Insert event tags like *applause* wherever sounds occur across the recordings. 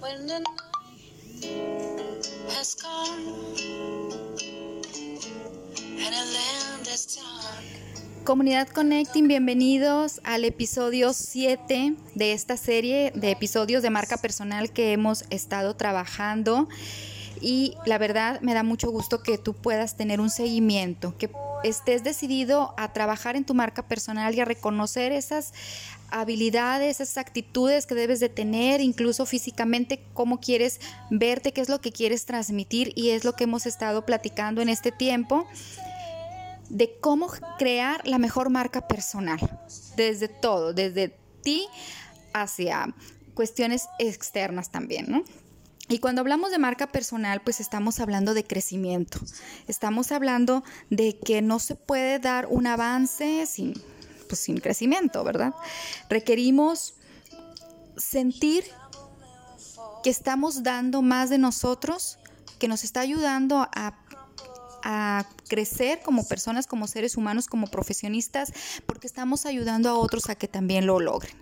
when the night has. Comunidad Connecting, bienvenidos al episodio 7 de esta serie de episodios de marca personal que hemos estado trabajando. Y la verdad me da mucho gusto que tú puedas tener un seguimiento, que estés decidido a trabajar en tu marca personal y a reconocer esas habilidades, esas actitudes que debes de tener, incluso físicamente, cómo quieres verte, qué es lo que quieres transmitir y es lo que hemos estado platicando en este tiempo de cómo crear la mejor marca personal, desde todo, desde ti hacia cuestiones externas también, ¿no? Y cuando hablamos de marca personal, pues estamos hablando de crecimiento. Estamos hablando de que no se puede dar un avance sin, pues, sin crecimiento, ¿verdad? Requerimos sentir que estamos dando más de nosotros, que nos está ayudando a, a crecer como personas, como seres humanos, como profesionistas, porque estamos ayudando a otros a que también lo logren.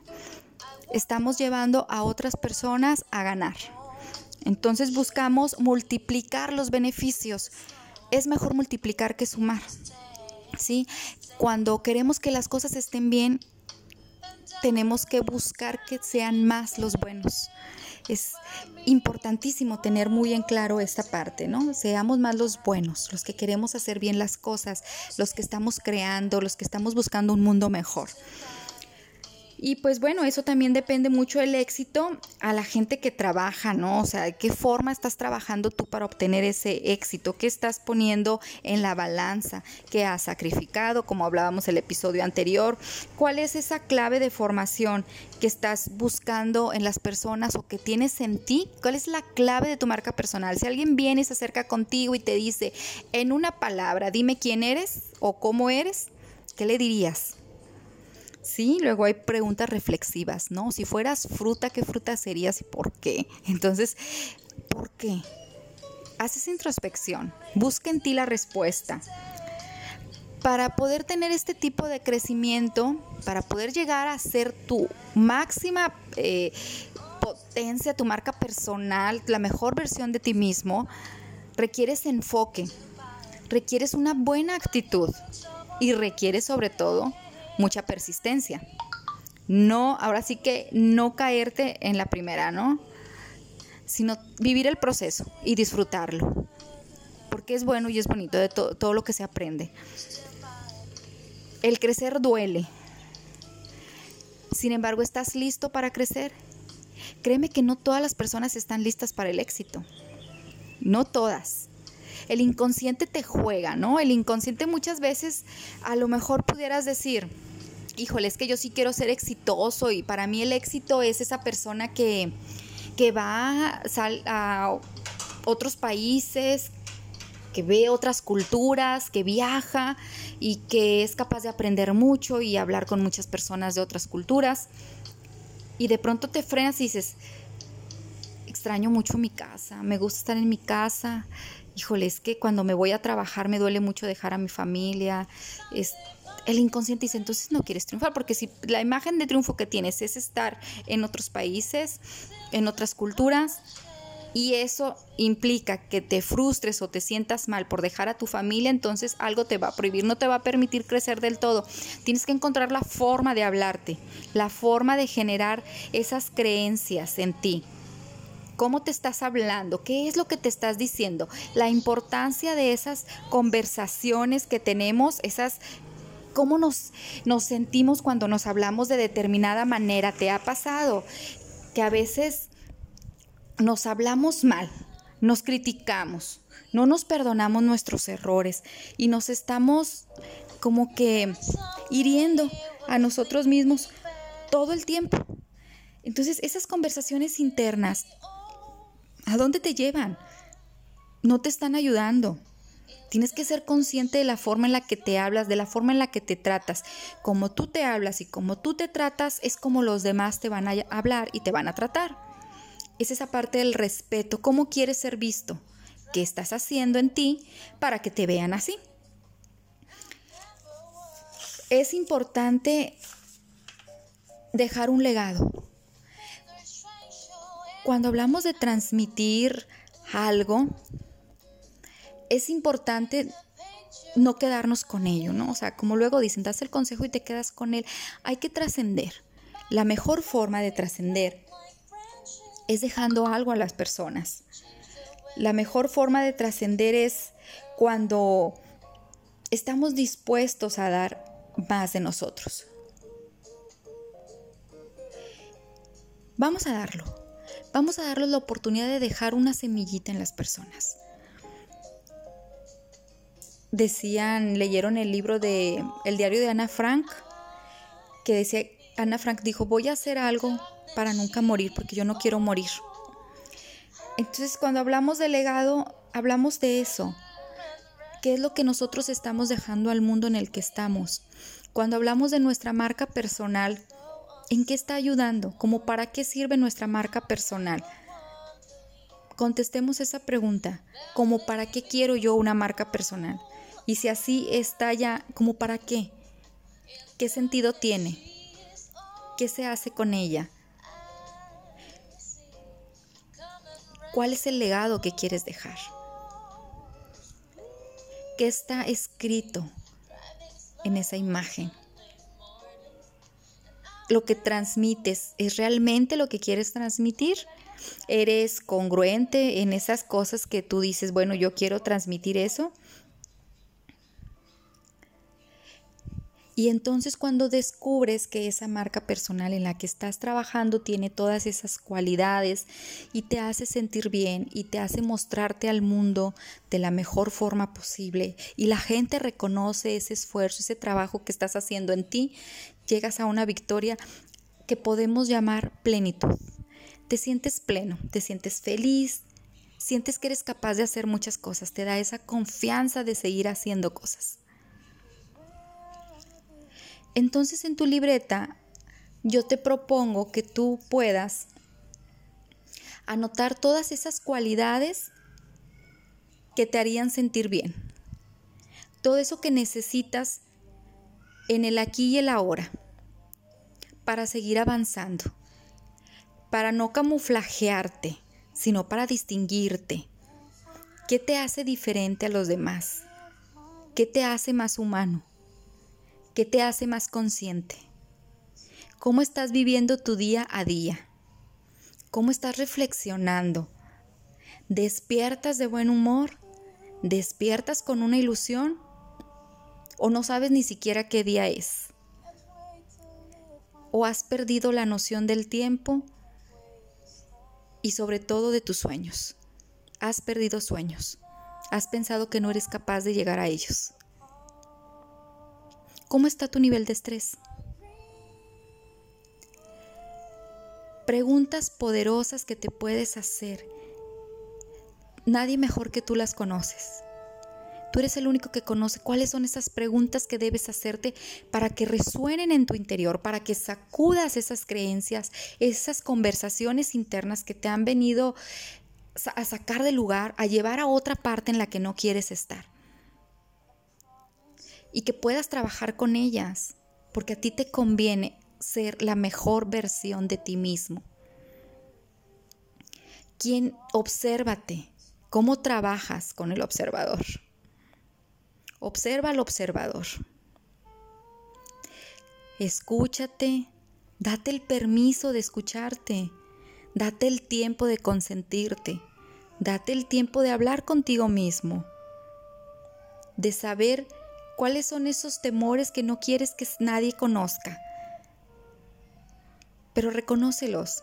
Estamos llevando a otras personas a ganar. Entonces buscamos multiplicar los beneficios. Es mejor multiplicar que sumar. ¿Sí? Cuando queremos que las cosas estén bien, tenemos que buscar que sean más los buenos. Es importantísimo tener muy en claro esta parte, ¿no? Seamos más los buenos, los que queremos hacer bien las cosas, los que estamos creando, los que estamos buscando un mundo mejor. Y pues bueno, eso también depende mucho del éxito a la gente que trabaja, ¿no? O sea, ¿de qué forma estás trabajando tú para obtener ese éxito? ¿Qué estás poniendo en la balanza? ¿Qué has sacrificado? Como hablábamos el episodio anterior. ¿Cuál es esa clave de formación que estás buscando en las personas o que tienes en ti? ¿Cuál es la clave de tu marca personal? Si alguien viene y se acerca contigo y te dice, en una palabra, dime quién eres o cómo eres, ¿qué le dirías? Sí, luego hay preguntas reflexivas, ¿no? Si fueras fruta, ¿qué fruta serías y por qué? *laughs* Entonces, ¿por qué? Haces introspección, busca en ti la respuesta. Para poder tener este tipo de crecimiento, para poder llegar a ser tu máxima eh, potencia, tu marca personal, la mejor versión de ti mismo, requieres enfoque, requieres una buena actitud y requieres sobre todo mucha persistencia. No, ahora sí que no caerte en la primera, ¿no? Sino vivir el proceso y disfrutarlo. Porque es bueno y es bonito de todo lo que se aprende. El crecer duele. Sin embargo, ¿estás listo para crecer? Créeme que no todas las personas están listas para el éxito. No todas el inconsciente te juega, ¿no? El inconsciente muchas veces a lo mejor pudieras decir, híjole, es que yo sí quiero ser exitoso y para mí el éxito es esa persona que, que va a otros países, que ve otras culturas, que viaja y que es capaz de aprender mucho y hablar con muchas personas de otras culturas. Y de pronto te frenas y dices, extraño mucho mi casa, me gusta estar en mi casa, híjole, es que cuando me voy a trabajar me duele mucho dejar a mi familia. El inconsciente dice, entonces no quieres triunfar, porque si la imagen de triunfo que tienes es estar en otros países, en otras culturas, y eso implica que te frustres o te sientas mal por dejar a tu familia, entonces algo te va a prohibir, no te va a permitir crecer del todo. Tienes que encontrar la forma de hablarte, la forma de generar esas creencias en ti. Cómo te estás hablando, qué es lo que te estás diciendo, la importancia de esas conversaciones que tenemos, esas cómo nos, nos sentimos cuando nos hablamos de determinada manera. ¿Te ha pasado que a veces nos hablamos mal, nos criticamos, no nos perdonamos nuestros errores y nos estamos como que hiriendo a nosotros mismos todo el tiempo? Entonces esas conversaciones internas ¿A dónde te llevan? No te están ayudando. Tienes que ser consciente de la forma en la que te hablas, de la forma en la que te tratas. Como tú te hablas y como tú te tratas es como los demás te van a hablar y te van a tratar. Es esa parte del respeto. ¿Cómo quieres ser visto? ¿Qué estás haciendo en ti para que te vean así? Es importante dejar un legado cuando hablamos de transmitir algo, es importante no quedarnos con ello, ¿no? O sea, como luego dicen, das el consejo y te quedas con él. Hay que trascender. La mejor forma de trascender es dejando algo a las personas. La mejor forma de trascender es cuando estamos dispuestos a dar más de nosotros. Vamos a darlo. Vamos a darles la oportunidad de dejar una semillita en las personas. Decían, leyeron el libro de El diario de Ana Frank, que decía, Ana Frank dijo, voy a hacer algo para nunca morir, porque yo no quiero morir. Entonces, cuando hablamos de legado, hablamos de eso. ¿Qué es lo que nosotros estamos dejando al mundo en el que estamos? Cuando hablamos de nuestra marca personal, ¿en qué está ayudando? ¿Cómo para qué sirve nuestra marca personal? Contestemos esa pregunta, ¿cómo para qué quiero yo una marca personal? Y si así está ya, ¿cómo para qué? ¿Qué sentido tiene? ¿Qué se hace con ella? ¿Cuál es el legado que quieres dejar? ¿Qué está escrito en esa imagen? ¿Lo que transmites es realmente lo que quieres transmitir? ¿Eres congruente en esas cosas que tú dices, bueno, yo quiero transmitir eso? Y entonces cuando descubres que esa marca personal en la que estás trabajando tiene todas esas cualidades y te hace sentir bien y te hace mostrarte al mundo de la mejor forma posible y la gente reconoce ese esfuerzo, ese trabajo que estás haciendo en ti, llegas a una victoria que podemos llamar plenitud. Te sientes pleno, te sientes feliz, sientes que eres capaz de hacer muchas cosas, te da esa confianza de seguir haciendo cosas. Entonces en tu libreta yo te propongo que tú puedas anotar todas esas cualidades que te harían sentir bien. Todo eso que necesitas en el aquí y el ahora para seguir avanzando, para no camuflajearte, sino para distinguirte. ¿Qué te hace diferente a los demás? ¿Qué te hace más humano? ¿Qué te hace más consciente? ¿Cómo estás viviendo tu día a día? ¿Cómo estás reflexionando? ¿Despiertas de buen humor? ¿Despiertas con una ilusión? ¿O no sabes ni siquiera qué día es? ¿O has perdido la noción del tiempo? Y sobre todo de tus sueños. Has perdido sueños. Has pensado que no eres capaz de llegar a ellos. ¿Cómo está tu nivel de estrés? Preguntas poderosas que te puedes hacer. Nadie mejor que tú las conoces. Tú eres el único que conoce cuáles son esas preguntas que debes hacerte para que resuenen en tu interior, para que sacudas esas creencias, esas conversaciones internas que te han venido a sacar del lugar, a llevar a otra parte en la que no quieres estar y que puedas trabajar con ellas, porque a ti te conviene ser la mejor versión de ti mismo. Quien obsérvate, cómo trabajas con el observador. Observa al observador. Escúchate, date el permiso de escucharte, date el tiempo de consentirte, date el tiempo de hablar contigo mismo, de saber ¿Cuáles son esos temores que no quieres que nadie conozca? Pero reconócelos.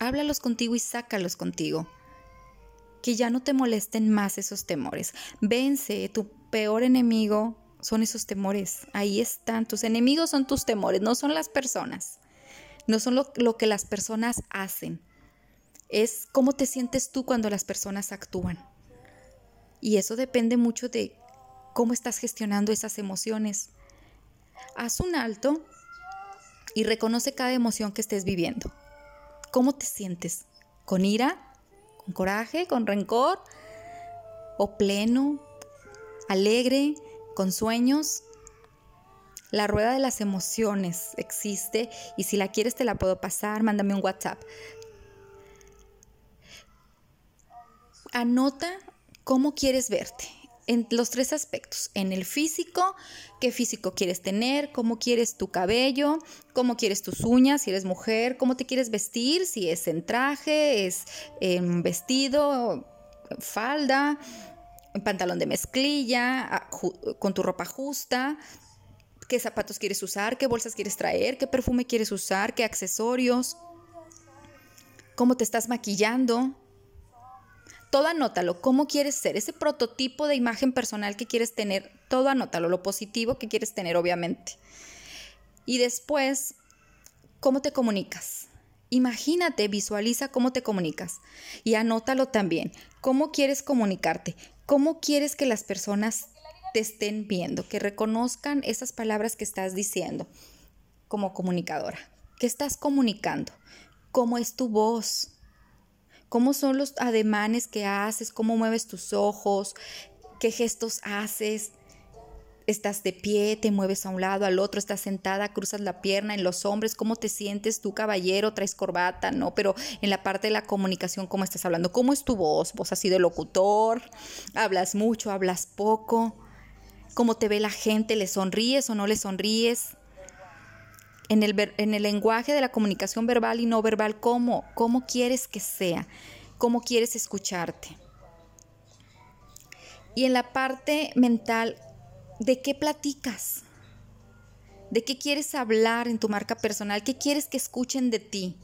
Háblalos contigo y sácalos contigo. Que ya no te molesten más esos temores. Vence, tu peor enemigo son esos temores. Ahí están. Tus enemigos son tus temores, no son las personas. No son lo, lo que las personas hacen. Es cómo te sientes tú cuando las personas actúan. Y eso depende mucho de cómo estás gestionando esas emociones. Haz un alto y reconoce cada emoción que estés viviendo. ¿Cómo te sientes? ¿Con ira? ¿Con coraje? ¿Con rencor? ¿O pleno? ¿Alegre? ¿Con sueños? La rueda de las emociones existe y si la quieres te la puedo pasar, mándame un WhatsApp. anota cómo quieres verte en los tres aspectos. En el físico, qué físico quieres tener, cómo quieres tu cabello, cómo quieres tus uñas, si eres mujer, cómo te quieres vestir, si es en traje, es en vestido, falda, pantalón de mezclilla, con tu ropa justa, qué zapatos quieres usar, qué bolsas quieres traer, qué perfume quieres usar, qué accesorios, cómo te estás maquillando, todo anótalo, cómo quieres ser, ese prototipo de imagen personal que quieres tener, todo anótalo, lo positivo que quieres tener, obviamente. Y después, ¿cómo te comunicas? Imagínate, visualiza cómo te comunicas y anótalo también. ¿Cómo quieres comunicarte? ¿Cómo quieres que las personas te estén viendo, que reconozcan esas palabras que estás diciendo como comunicadora? ¿Qué estás comunicando? ¿Cómo es tu voz? Cómo son los ademanes que haces, cómo mueves tus ojos, qué gestos haces. Estás de pie, te mueves a un lado, al otro, estás sentada, cruzas la pierna en los hombres, cómo te sientes tú, caballero, traes corbata, ¿no? Pero en la parte de la comunicación, ¿cómo estás hablando? ¿Cómo es tu voz? ¿Vos has sido locutor? ¿Hablas mucho? ¿Hablas poco? ¿Cómo te ve la gente? ¿Le sonríes o no le sonríes? En el, en el lenguaje de la comunicación verbal y no verbal, ¿cómo? ¿Cómo quieres que sea? ¿Cómo quieres escucharte? Y en la parte mental, ¿de qué platicas? ¿De qué quieres hablar en tu marca personal? ¿Qué quieres que escuchen de ti?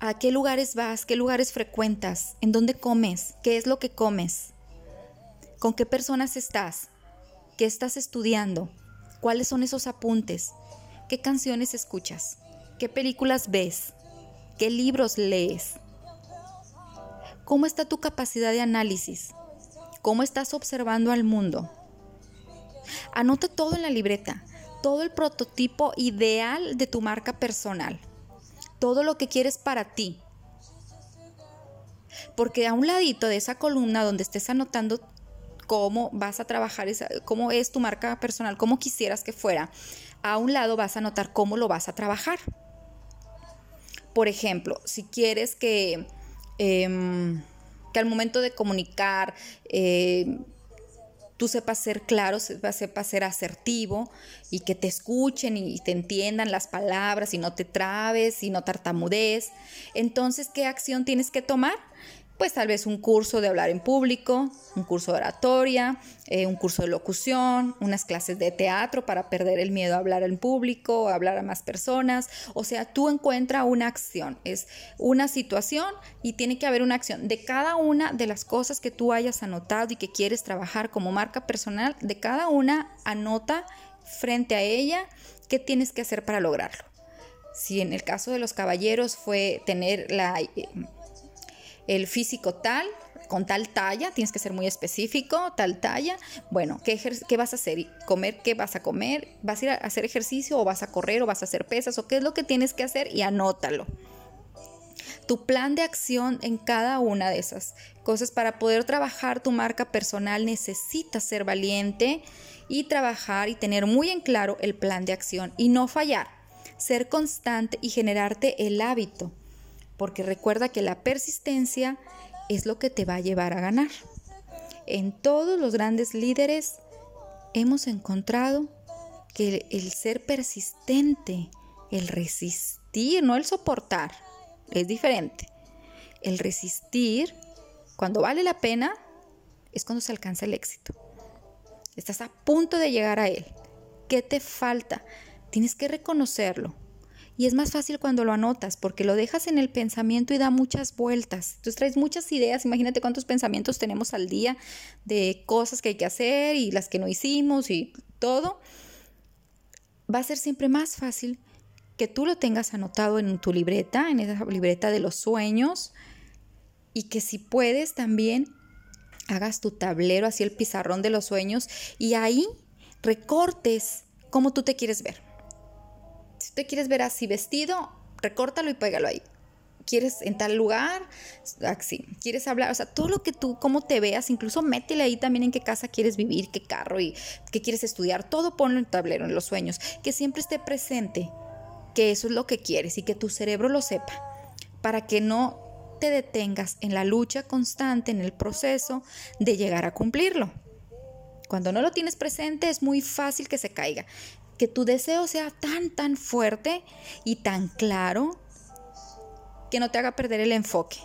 ¿A qué lugares vas? ¿Qué lugares frecuentas? ¿En dónde comes? ¿Qué es lo que comes? ¿Con qué personas estás? ¿Qué estás estudiando? ¿Cuáles son esos apuntes? ¿Qué canciones escuchas? ¿Qué películas ves? ¿Qué libros lees? ¿Cómo está tu capacidad de análisis? ¿Cómo estás observando al mundo? Anota todo en la libreta, todo el prototipo ideal de tu marca personal, todo lo que quieres para ti. Porque a un ladito de esa columna donde estés anotando cómo vas a trabajar, cómo es tu marca personal, cómo quisieras que fuera, a un lado vas a notar cómo lo vas a trabajar. Por ejemplo, si quieres que, em, que al momento de comunicar em, tú sepas ser claro, sepas ser asertivo y que te escuchen y te entiendan las palabras y no te trabes y no tartamudees, entonces, ¿qué acción tienes que tomar? Pues tal vez un curso de hablar en público, un curso de oratoria, eh, un curso de locución, unas clases de teatro para perder el miedo a hablar en público, a hablar a más personas. O sea, tú encuentras una acción, es una situación y tiene que haber una acción. De cada una de las cosas que tú hayas anotado y que quieres trabajar como marca personal, de cada una anota frente a ella qué tienes que hacer para lograrlo. Si en el caso de los caballeros fue tener la eh, el físico tal, con tal talla, tienes que ser muy específico, tal talla. Bueno, ¿qué, ¿qué, vas a hacer? ¿Comer? ¿Qué vas a comer? ¿Vas a ir a hacer ejercicio o vas a correr o vas a hacer pesas o qué es lo que tienes que hacer? Y anótalo. Tu plan de acción en cada una de esas cosas para poder trabajar tu marca personal necesitas ser valiente y trabajar y tener muy en claro el plan de acción y no fallar, ser constante y generarte el hábito porque recuerda que la persistencia es lo que te va a llevar a ganar. En todos los grandes líderes hemos encontrado que el, ser persistente, el resistir, no el soportar, es diferente. El resistir, cuando vale la pena, es cuando se alcanza el éxito. Estás a punto de llegar a él. ¿Qué te falta? Tienes que reconocerlo. Y es más fácil cuando lo anotas porque lo dejas en el pensamiento y da muchas vueltas. Entonces traes muchas ideas, imagínate cuántos pensamientos tenemos al día de cosas que hay que hacer y las que no hicimos y todo. Va a ser siempre más fácil que tú lo tengas anotado en tu libreta, en esa libreta de los sueños y que si puedes también hagas tu tablero, así el pizarrón de los sueños y ahí recortes cómo tú te quieres ver. Quieres ver así vestido, recórtalo y pégalo ahí. ¿Quieres en tal lugar? Así. ¿Quieres hablar? O sea, todo lo que tú, cómo te veas, incluso métele ahí también en qué casa quieres vivir, qué carro y qué quieres estudiar. Todo ponlo en el tablero, en los sueños. Que siempre esté presente que eso es lo que quieres y que tu cerebro lo sepa. Para que no te detengas en la lucha constante, en el proceso de llegar a cumplirlo. Cuando no lo tienes presente es muy fácil que se caiga. Que tu deseo sea tan, tan fuerte y tan claro que no te haga perder el enfoque.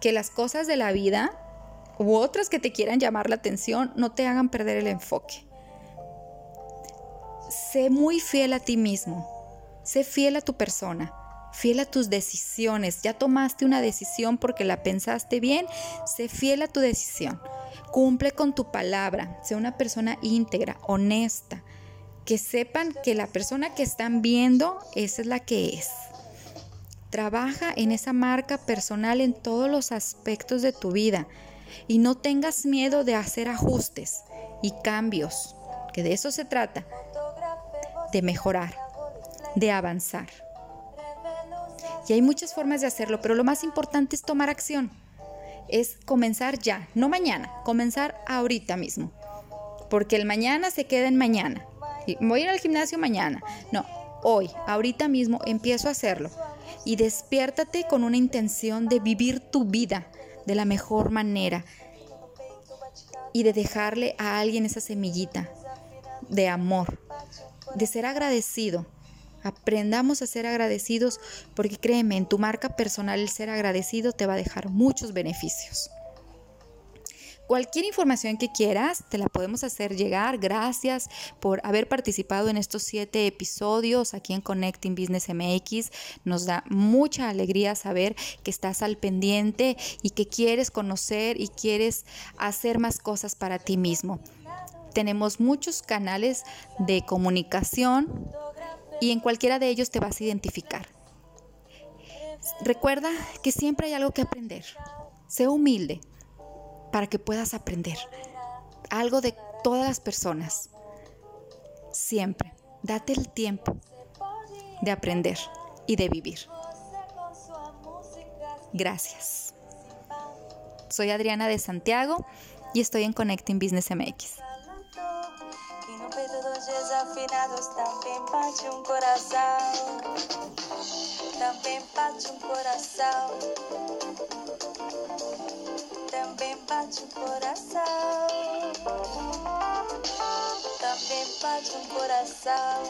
Que las cosas de la vida u otras que te quieran llamar la atención no te hagan perder el enfoque. Sé muy fiel a ti mismo. Sé fiel a tu persona fiel a tus decisiones. Ya tomaste una decisión porque la pensaste bien, sé fiel a tu decisión. Cumple con tu palabra, sé una persona íntegra, honesta. Que sepan que la persona que están viendo, esa es la que es. Trabaja en esa marca personal en todos los aspectos de tu vida y no tengas miedo de hacer ajustes y cambios, que de eso se trata, de mejorar, de avanzar. Y hay muchas formas de hacerlo, pero lo más importante es tomar acción. Es comenzar ya, no mañana, comenzar ahorita mismo. Porque el mañana se queda en mañana. Voy a ir al gimnasio mañana. No, hoy, ahorita mismo empiezo a hacerlo. Y despiértate con una intención de vivir tu vida de la mejor manera. Y de dejarle a alguien esa semillita de amor, de ser agradecido Aprendamos a ser agradecidos porque créeme, en tu marca personal el ser agradecido te va a dejar muchos beneficios. Cualquier información que quieras, te la podemos hacer llegar. Gracias por haber participado en estos siete episodios aquí en Connecting Business MX. Nos da mucha alegría saber que estás al pendiente y que quieres conocer y quieres hacer más cosas para ti mismo. Tenemos muchos canales de comunicación y en cualquiera de ellos te vas a identificar. Recuerda que siempre hay algo que aprender. Sé humilde para que puedas aprender algo de todas las personas. Siempre, date el tiempo de aprender y de vivir. Gracias. Soy Adriana de Santiago y estoy en Connecting Business MX. Bate um coração. Também bate um coração.